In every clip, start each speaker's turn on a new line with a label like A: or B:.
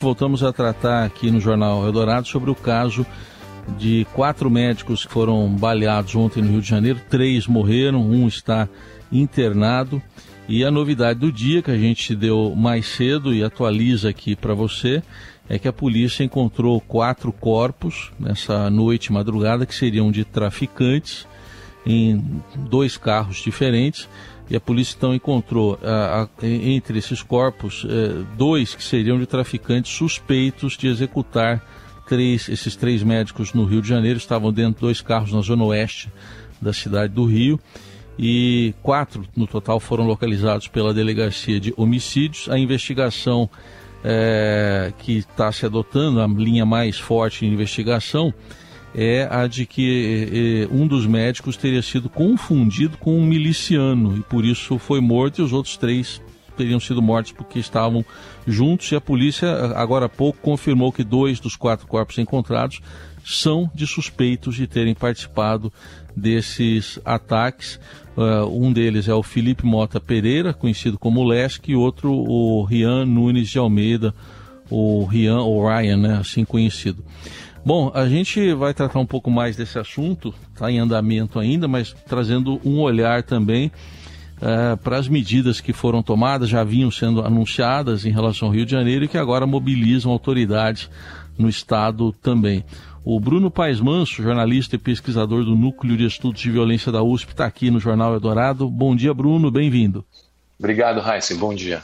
A: Voltamos a tratar aqui no Jornal Eldorado sobre o caso de quatro médicos que foram baleados ontem no Rio de Janeiro. Três morreram, um está internado. E a novidade do dia que a gente deu mais cedo e atualiza aqui para você é que a polícia encontrou quatro corpos nessa noite madrugada que seriam de traficantes em dois carros diferentes e a polícia então encontrou a, a, entre esses corpos eh, dois que seriam de traficantes suspeitos de executar três, esses três médicos no Rio de Janeiro, estavam dentro de dois carros na zona oeste da cidade do Rio e quatro no total foram localizados pela delegacia de homicídios. A investigação eh, que está se adotando, a linha mais forte de investigação, é a de que eh, um dos médicos teria sido confundido com um miliciano e por isso foi morto e os outros três teriam sido mortos porque estavam juntos e a polícia agora há pouco confirmou que dois dos quatro corpos encontrados são de suspeitos de terem participado desses ataques. Uh, um deles é o Felipe Mota Pereira, conhecido como Lesk, e outro o Rian Nunes de Almeida, o Rian ou Ryan, né, assim conhecido. Bom, a gente vai tratar um pouco mais desse assunto, está em andamento ainda, mas trazendo um olhar também uh, para as medidas que foram tomadas, já vinham sendo anunciadas em relação ao Rio de Janeiro e que agora mobilizam autoridades no estado também. O Bruno Paes Manso, jornalista e pesquisador do Núcleo de Estudos de Violência da USP, está aqui no Jornal Eldorado. Bom dia, Bruno, bem-vindo.
B: Obrigado, Heisen, bom dia.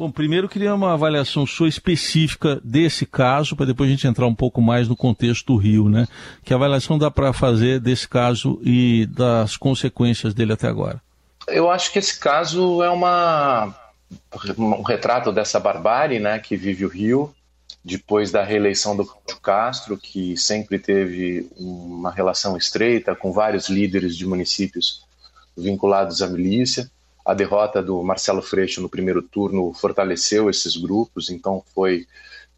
A: Bom, primeiro queria uma avaliação sua específica desse caso, para depois a gente entrar um pouco mais no contexto do Rio, né? Que avaliação dá para fazer desse caso e das consequências dele até agora?
B: Eu acho que esse caso é uma um retrato dessa barbárie, né, que vive o Rio depois da reeleição do Castro, que sempre teve uma relação estreita com vários líderes de municípios vinculados à milícia a derrota do Marcelo Freixo no primeiro turno fortaleceu esses grupos, então foi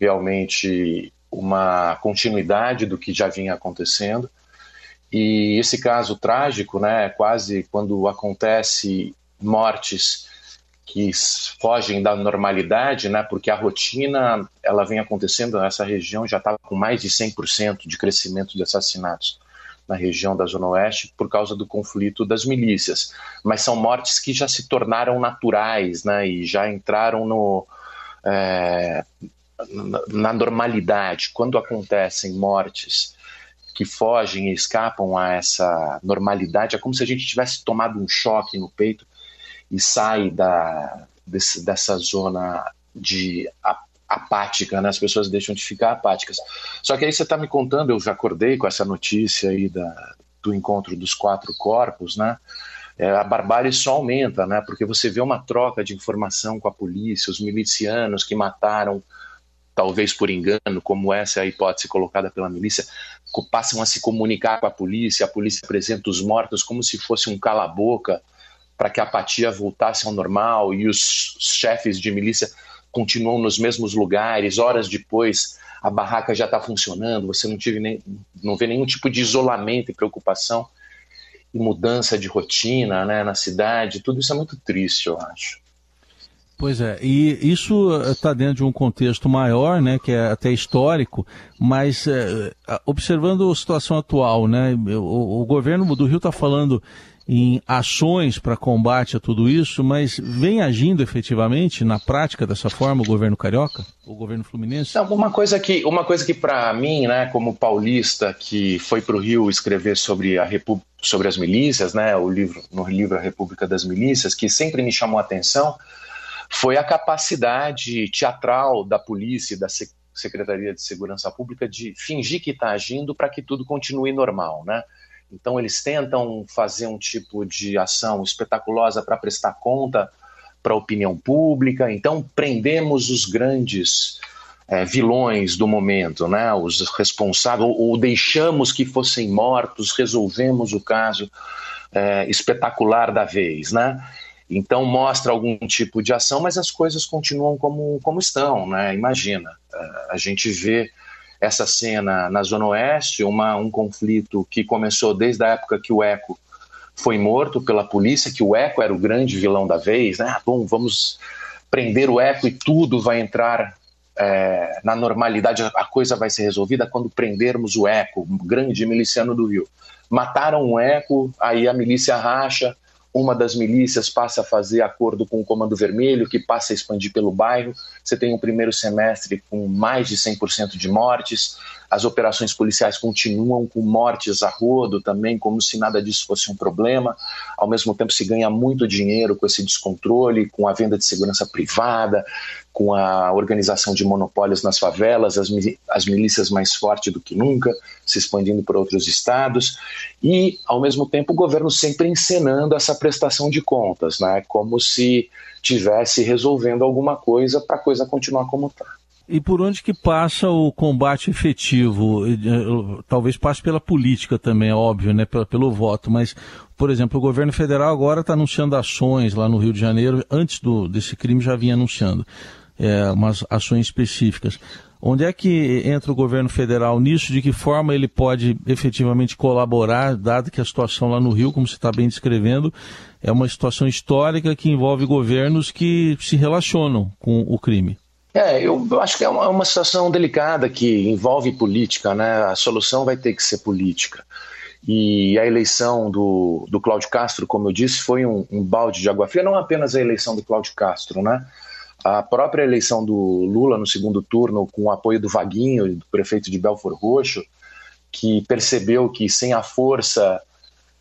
B: realmente uma continuidade do que já vinha acontecendo. E esse caso trágico, né, quase quando acontece mortes que fogem da normalidade, né, porque a rotina ela vem acontecendo nessa região já estava com mais de 100% de crescimento de assassinatos na região da Zona Oeste por causa do conflito das milícias. Mas são mortes que já se tornaram naturais né, e já entraram no, é, na normalidade. Quando acontecem mortes que fogem e escapam a essa normalidade, é como se a gente tivesse tomado um choque no peito e sai da, desse, dessa zona de apática, né? As pessoas deixam de ficar apáticas. Só que aí você está me contando, eu já acordei com essa notícia aí da, do encontro dos quatro corpos, né? É, a barbárie só aumenta, né? Porque você vê uma troca de informação com a polícia, os milicianos que mataram, talvez por engano, como essa é a hipótese colocada pela milícia, passam a se comunicar com a polícia, a polícia apresenta os mortos como se fosse um cala-boca para que a apatia voltasse ao normal e os chefes de milícia continuam nos mesmos lugares, horas depois a barraca já está funcionando, você não, tive nem, não vê nenhum tipo de isolamento e preocupação e mudança de rotina né, na cidade, tudo isso é muito triste, eu acho.
A: Pois é, e isso está dentro de um contexto maior, né, que é até histórico, mas é, observando a situação atual, né, o, o governo do Rio está falando em ações para combate a tudo isso, mas vem agindo efetivamente na prática dessa forma o governo carioca, o governo fluminense?
B: Não, uma coisa que, uma coisa que para mim, né, como paulista que foi para o Rio escrever sobre a Repu sobre as milícias, né, o livro no livro A República das Milícias, que sempre me chamou a atenção, foi a capacidade teatral da polícia da Secretaria de Segurança Pública de fingir que está agindo para que tudo continue normal, né? Então, eles tentam fazer um tipo de ação espetaculosa para prestar conta para a opinião pública. Então, prendemos os grandes é, vilões do momento, né? os responsáveis, ou, ou, deixamos que fossem mortos, resolvemos o caso é, espetacular da vez. Né? Então, mostra algum tipo de ação, mas as coisas continuam como, como estão. Né? Imagina, é, a gente vê essa cena na Zona Oeste, uma, um conflito que começou desde a época que o Eco foi morto pela polícia, que o Eco era o grande vilão da vez, né? Ah, bom, vamos prender o Eco e tudo vai entrar é, na normalidade a coisa vai ser resolvida quando prendermos o Eco, um grande miliciano do Rio. Mataram o Eco, aí a milícia racha, uma das milícias passa a fazer acordo com o Comando Vermelho, que passa a expandir pelo bairro. Você tem um primeiro semestre com mais de 100% de mortes. As operações policiais continuam com mortes a rodo também, como se nada disso fosse um problema. Ao mesmo tempo, se ganha muito dinheiro com esse descontrole, com a venda de segurança privada, com a organização de monopólios nas favelas, as, as milícias mais fortes do que nunca, se expandindo por outros estados. E, ao mesmo tempo, o governo sempre encenando essa prestação de contas, né? como se tivesse resolvendo alguma coisa para a coisa continuar como está.
A: E por onde que passa o combate efetivo? Eh, talvez passe pela política também, é óbvio, né? Pelo, pelo voto, mas, por exemplo, o governo federal agora está anunciando ações lá no Rio de Janeiro, antes do, desse crime já vinha anunciando é, umas ações específicas. Onde é que entra o governo federal nisso? De que forma ele pode efetivamente colaborar, dado que a situação lá no Rio, como você está bem descrevendo, é uma situação histórica que envolve governos que se relacionam com o crime?
B: É, eu, acho que é uma, uma, situação delicada que envolve política, né? A solução vai ter que ser política. E a eleição do, do Cláudio Castro, como eu disse, foi um, um balde de água fria, não apenas a eleição do Cláudio Castro, né? A própria eleição do Lula no segundo turno, com o apoio do Vaguinho, do prefeito de Belfor Roxo, que percebeu que sem a força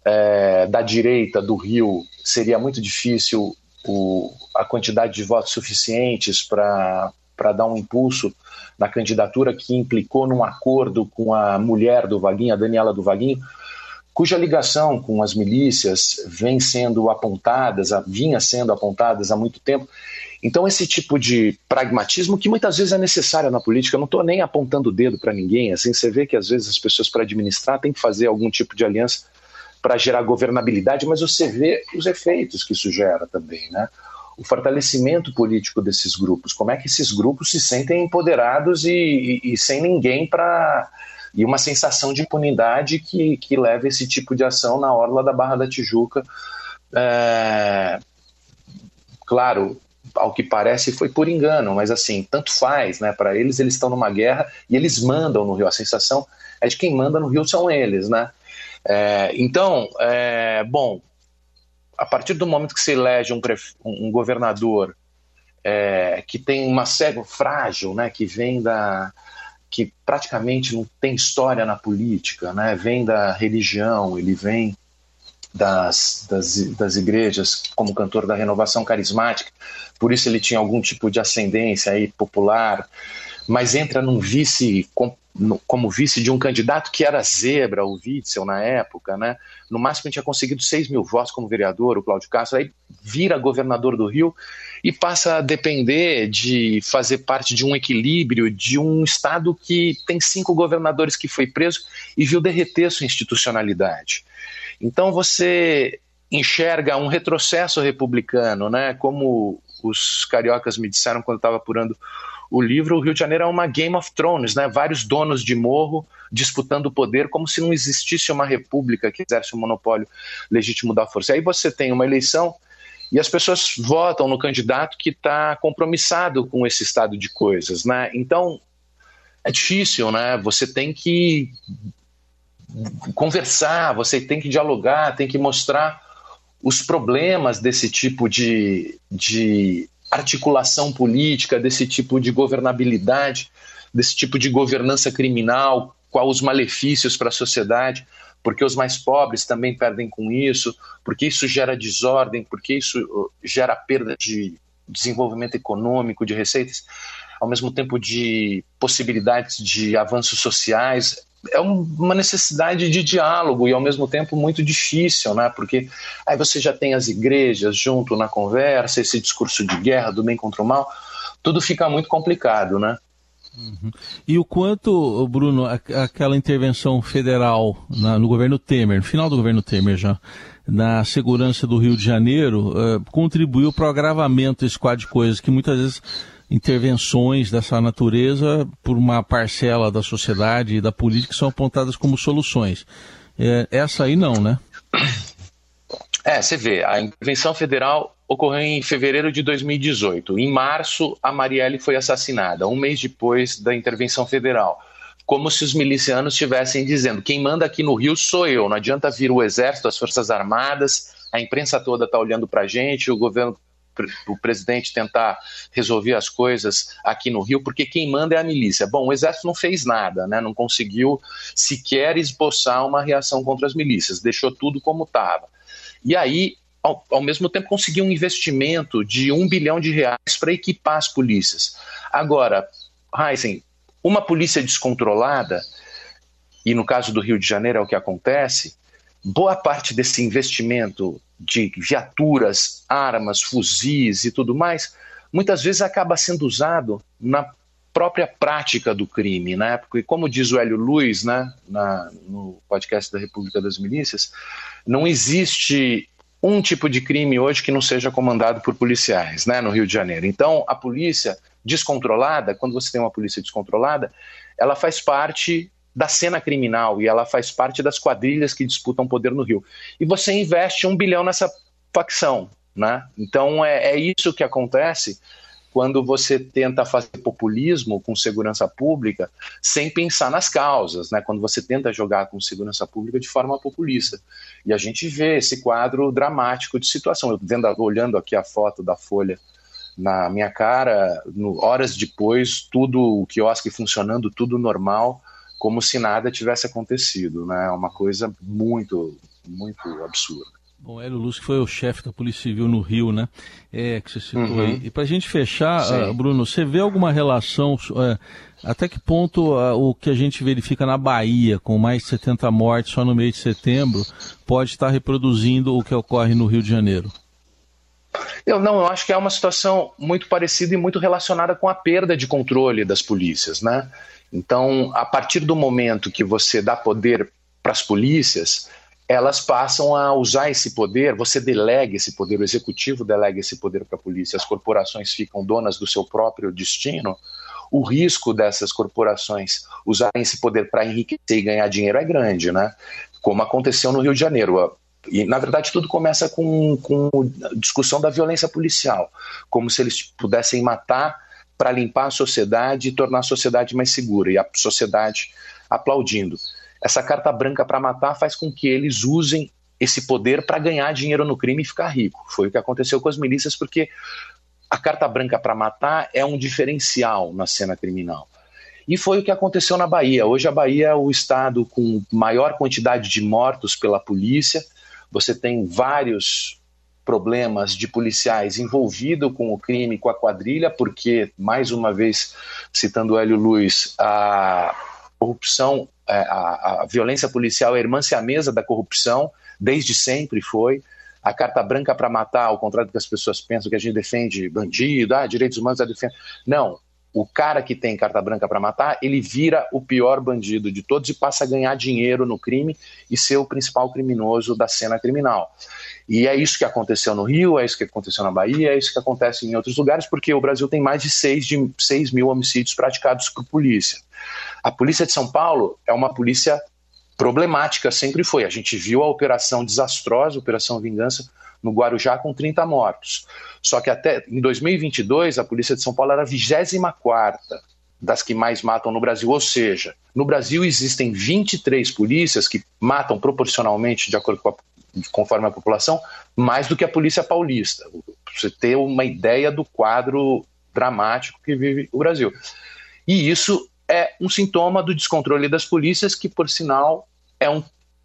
B: é, da direita do Rio seria muito difícil o, a quantidade de votos suficientes para dar um impulso na candidatura que implicou num acordo com a mulher do Vaguinho, a Daniela do Vaguinho, cuja ligação com as milícias vem sendo apontadas, vinha sendo apontadas há muito tempo. Então, esse tipo de pragmatismo, que muitas vezes é necessário na política, eu não estou nem apontando o dedo para ninguém, assim, você vê que às vezes as pessoas, para administrar, têm que fazer algum tipo de aliança para gerar governabilidade, mas você vê os efeitos que isso gera também, né? o fortalecimento político desses grupos, como é que esses grupos se sentem empoderados e, e, e sem ninguém para. E uma sensação de impunidade que, que leva esse tipo de ação na orla da Barra da Tijuca. É... Claro, ao que parece foi por engano, mas assim, tanto faz, né? Para eles, eles estão numa guerra e eles mandam no Rio. A sensação é de quem manda no Rio são eles, né? É, então, é, bom, a partir do momento que se elege um, um governador é, que tem uma cego frágil, né, que vem da que praticamente não tem história na política, né, vem da religião, ele vem das, das, das igrejas como cantor da renovação carismática, por isso ele tinha algum tipo de ascendência aí popular, mas entra num vice como vice de um candidato que era zebra, o Witzel na época, né? No máximo ele tinha conseguido 6 mil votos como vereador, o Cláudio Castro, aí vira governador do Rio e passa a depender de fazer parte de um equilíbrio de um estado que tem cinco governadores que foi preso e viu derreter sua institucionalidade. Então você enxerga um retrocesso republicano, né? Como os cariocas me disseram quando estava apurando o livro, o Rio de Janeiro é uma Game of Thrones, né? Vários donos de morro disputando o poder, como se não existisse uma república que exerce o um monopólio legítimo da força. Aí você tem uma eleição e as pessoas votam no candidato que está compromissado com esse estado de coisas, né? Então é difícil, né? Você tem que conversar, você tem que dialogar, tem que mostrar os problemas desse tipo de, de articulação política, desse tipo de governabilidade, desse tipo de governança criminal, quais os malefícios para a sociedade, porque os mais pobres também perdem com isso, porque isso gera desordem, porque isso uh, gera perda de desenvolvimento econômico, de receitas, ao mesmo tempo de possibilidades de avanços sociais é uma necessidade de diálogo e ao mesmo tempo muito difícil, né? Porque aí você já tem as igrejas junto na conversa, esse discurso de guerra, do bem contra o mal, tudo fica muito complicado, né?
A: Uhum. E o quanto, Bruno, aquela intervenção federal na, no governo Temer, no final do governo Temer já, na segurança do Rio de Janeiro, uh, contribuiu para o agravamento desse quadro de coisas que muitas vezes intervenções dessa natureza por uma parcela da sociedade e da política são apontadas como soluções. É, essa aí não, né?
B: É, você vê, a intervenção federal ocorreu em fevereiro de 2018. Em março, a Marielle foi assassinada, um mês depois da intervenção federal. Como se os milicianos estivessem dizendo: quem manda aqui no Rio sou eu, não adianta vir o Exército, as Forças Armadas, a imprensa toda está olhando para a gente, o governo o presidente tentar resolver as coisas aqui no Rio, porque quem manda é a milícia. Bom, o Exército não fez nada, né? não conseguiu sequer esboçar uma reação contra as milícias, deixou tudo como estava. E aí, ao, ao, mesmo tempo, conseguiu um investimento de um bilhão de reais para equipar as polícias. Agora, Heisen, uma polícia descontrolada, e no caso do Rio de Janeiro é o que acontece, boa parte desse investimento de viaturas, armas, fuzis e tudo mais, muitas vezes acaba sendo usado na própria prática do crime, né? Porque como diz o Hélio Luiz, né, na, no podcast da República das Milícias, não existe um tipo de crime hoje que não seja comandado por policiais, né, no Rio de Janeiro. Então, a polícia descontrolada, quando você tem uma polícia descontrolada, ela faz parte da cena criminal e ela faz parte das quadrilhas que disputam poder no Rio. E você investe um bilhão nessa facção, né? Então é, é isso que acontece quando você tenta fazer populismo com segurança pública sem pensar nas causas, né? Quando você tenta jogar com segurança pública de forma populista. E a gente vê esse quadro dramático de situação. Eu vendo, olhando aqui a foto da Folha na minha cara, no, horas depois, tudo o quiosque funcionando, tudo normal como se nada tivesse acontecido, né? É uma coisa muito, muito absurda.
A: Bom, Hélio Luz, que foi o chefe da Polícia Civil no Rio, né? É, que você citou uhum. aí. E para a gente fechar, uh, Bruno, você vê alguma relação, uh, até que ponto uh, o que a gente verifica na Bahia, com mais de 70 mortes só no mês de setembro, pode estar reproduzindo o que ocorre no Rio de Janeiro?
B: Eu não, eu acho que é uma situação muito parecida e muito relacionada com a perda de controle das polícias, né? Então, a partir do momento que você dá poder para as polícias, elas passam a usar esse poder, você delega esse poder, o executivo delega esse poder para a polícia, as corporações ficam donas do seu próprio destino. O risco dessas corporações usarem esse poder para enriquecer e ganhar dinheiro é grande, né? Como aconteceu no Rio de Janeiro. E, na verdade, tudo começa com, com discussão da violência policial, como se eles pudessem matar para limpar a sociedade e tornar a sociedade mais segura, e a sociedade aplaudindo. Essa carta branca para matar faz com que eles usem esse poder para ganhar dinheiro no crime e ficar rico. Foi o que aconteceu com as milícias, porque a carta branca para matar é um diferencial na cena criminal. E foi o que aconteceu na Bahia. Hoje a Bahia é o estado com maior quantidade de mortos pela polícia. Você tem vários problemas de policiais envolvidos com o crime, com a quadrilha, porque, mais uma vez, citando Hélio Luiz, a corrupção, é, a, a violência policial é irmã mesa da corrupção, desde sempre foi. A carta branca para matar, ao contrário do que as pessoas pensam, que a gente defende bandido, ah, direitos humanos a defende. Não, o cara que tem carta branca para matar, ele vira o pior bandido de todos e passa a ganhar dinheiro no crime e ser o principal criminoso da cena criminal. E é isso que aconteceu no Rio, é isso que aconteceu na Bahia, é isso que acontece em outros lugares, porque o Brasil tem mais de 6, de 6 mil homicídios praticados por polícia. A polícia de São Paulo é uma polícia problemática, sempre foi. A gente viu a operação desastrosa, a Operação Vingança, no Guarujá com 30 mortos. Só que até em 2022 a polícia de São Paulo era a 24 das que mais matam no Brasil, ou seja, no Brasil existem 23 polícias que matam proporcionalmente, de acordo com a conforme a população, mais do que a polícia paulista. Pra você ter uma ideia do quadro dramático que vive o Brasil. E isso é um sintoma do descontrole das polícias, que, por sinal, é um,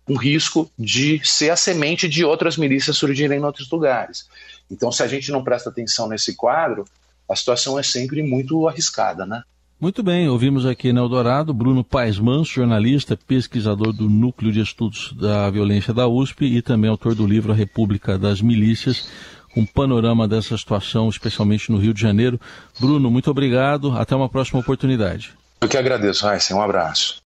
B: um risco de ser a semente de outras milícias surgirem em outros lugares. Então, se a gente não presta atenção nesse quadro, a situação é sempre muito arriscada, né?
A: Muito bem, ouvimos aqui na Eldorado Bruno Paes Manso, jornalista, pesquisador do Núcleo de Estudos da Violência da USP e também autor do livro A República das Milícias, um panorama dessa situação, especialmente no Rio de Janeiro. Bruno, muito obrigado, até uma próxima oportunidade.
B: Eu que agradeço, Raíssa, um abraço.